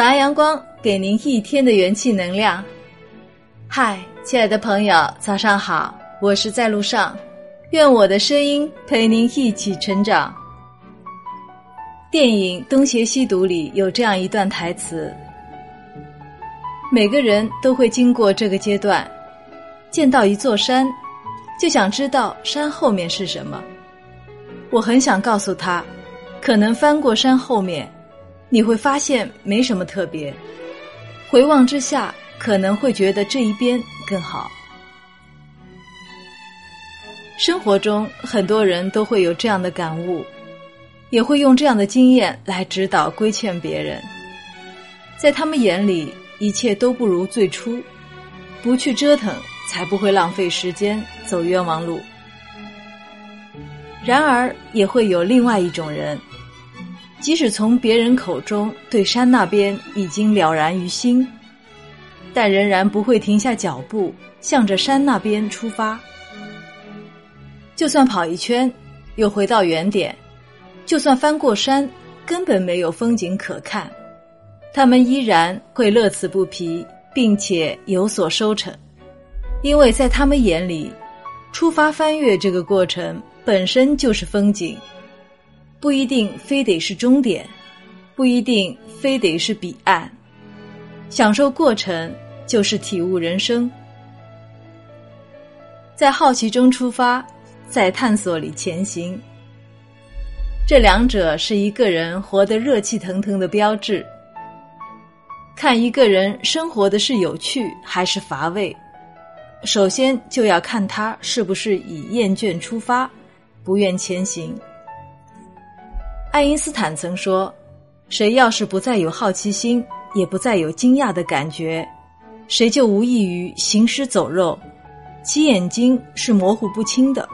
早安，阳光，给您一天的元气能量。嗨，亲爱的朋友，早上好，我是在路上，愿我的声音陪您一起成长。电影《东邪西毒》里有这样一段台词：每个人都会经过这个阶段，见到一座山，就想知道山后面是什么。我很想告诉他，可能翻过山后面。你会发现没什么特别，回望之下可能会觉得这一边更好。生活中很多人都会有这样的感悟，也会用这样的经验来指导规劝别人。在他们眼里，一切都不如最初，不去折腾才不会浪费时间走冤枉路。然而，也会有另外一种人。即使从别人口中对山那边已经了然于心，但仍然不会停下脚步，向着山那边出发。就算跑一圈，又回到原点；就算翻过山，根本没有风景可看，他们依然会乐此不疲，并且有所收成，因为在他们眼里，出发翻越这个过程本身就是风景。不一定非得是终点，不一定非得是彼岸，享受过程就是体悟人生。在好奇中出发，在探索里前行，这两者是一个人活得热气腾腾的标志。看一个人生活的是有趣还是乏味，首先就要看他是不是以厌倦出发，不愿前行。爱因斯坦曾说：“谁要是不再有好奇心，也不再有惊讶的感觉，谁就无异于行尸走肉，其眼睛是模糊不清的。”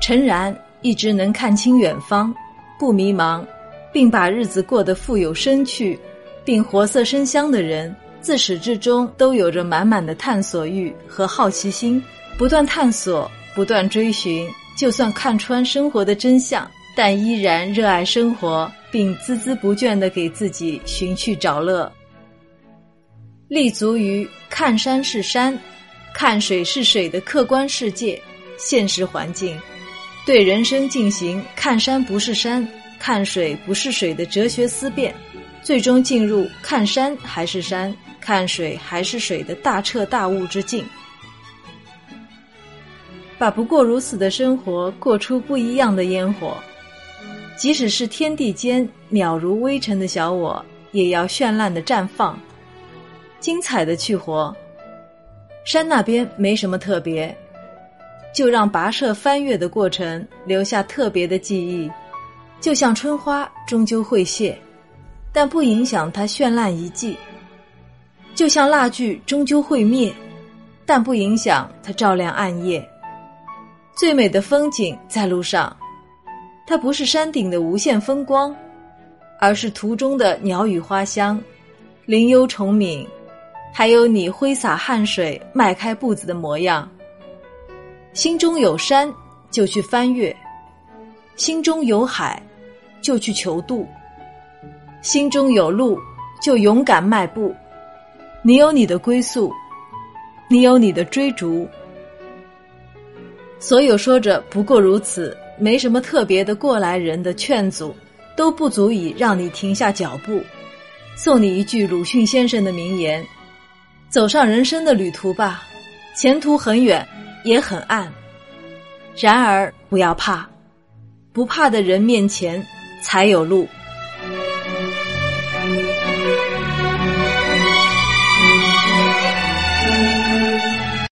诚然，一直能看清远方，不迷茫，并把日子过得富有生趣，并活色生香的人，自始至终都有着满满的探索欲和好奇心，不断探索，不断追寻，就算看穿生活的真相。但依然热爱生活，并孜孜不倦地给自己寻趣找乐，立足于看山是山、看水是水的客观世界、现实环境，对人生进行看山不是山、看水不是水的哲学思辨，最终进入看山还是山、看水还是水的大彻大悟之境，把不过如此的生活过出不一样的烟火。即使是天地间渺如微尘的小我，也要绚烂的绽放，精彩的去活。山那边没什么特别，就让跋涉翻越的过程留下特别的记忆。就像春花终究会谢，但不影响它绚烂一季；就像蜡炬终究会灭，但不影响它照亮暗夜。最美的风景在路上。它不是山顶的无限风光，而是途中的鸟语花香、林幽虫鸣，还有你挥洒汗水、迈开步子的模样。心中有山，就去翻越；心中有海，就去求渡；心中有路，就勇敢迈步。你有你的归宿，你有你的追逐。所有说着不过如此。没什么特别的过来人的劝阻，都不足以让你停下脚步。送你一句鲁迅先生的名言：“走上人生的旅途吧，前途很远，也很暗。然而不要怕，不怕的人面前才有路。”